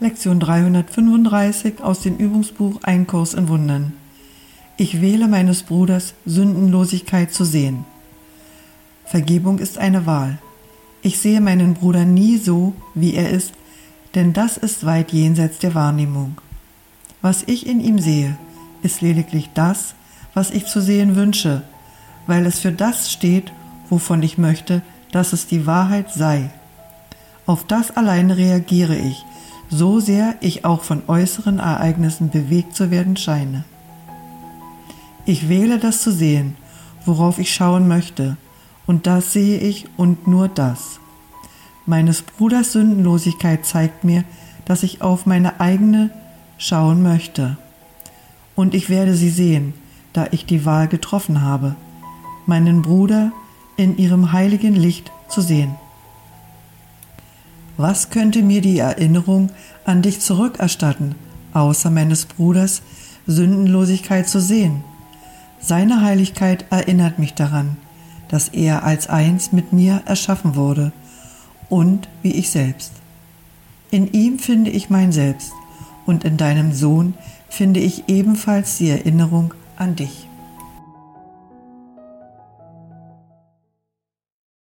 Lektion 335 aus dem Übungsbuch Ein Kurs in Wundern. Ich wähle meines Bruders Sündenlosigkeit zu sehen. Vergebung ist eine Wahl. Ich sehe meinen Bruder nie so, wie er ist, denn das ist weit jenseits der Wahrnehmung. Was ich in ihm sehe, ist lediglich das, was ich zu sehen wünsche, weil es für das steht, wovon ich möchte, dass es die Wahrheit sei. Auf das alleine reagiere ich, so sehr ich auch von äußeren Ereignissen bewegt zu werden scheine. Ich wähle das zu sehen, worauf ich schauen möchte, und das sehe ich und nur das. Meines Bruders Sündenlosigkeit zeigt mir, dass ich auf meine eigene schauen möchte. Und ich werde sie sehen, da ich die Wahl getroffen habe, meinen Bruder in ihrem heiligen Licht zu sehen. Was könnte mir die Erinnerung an dich zurückerstatten, außer meines Bruders Sündenlosigkeit zu sehen? Seine Heiligkeit erinnert mich daran, dass er als eins mit mir erschaffen wurde und wie ich selbst. In ihm finde ich mein Selbst und in deinem Sohn finde ich ebenfalls die Erinnerung an dich.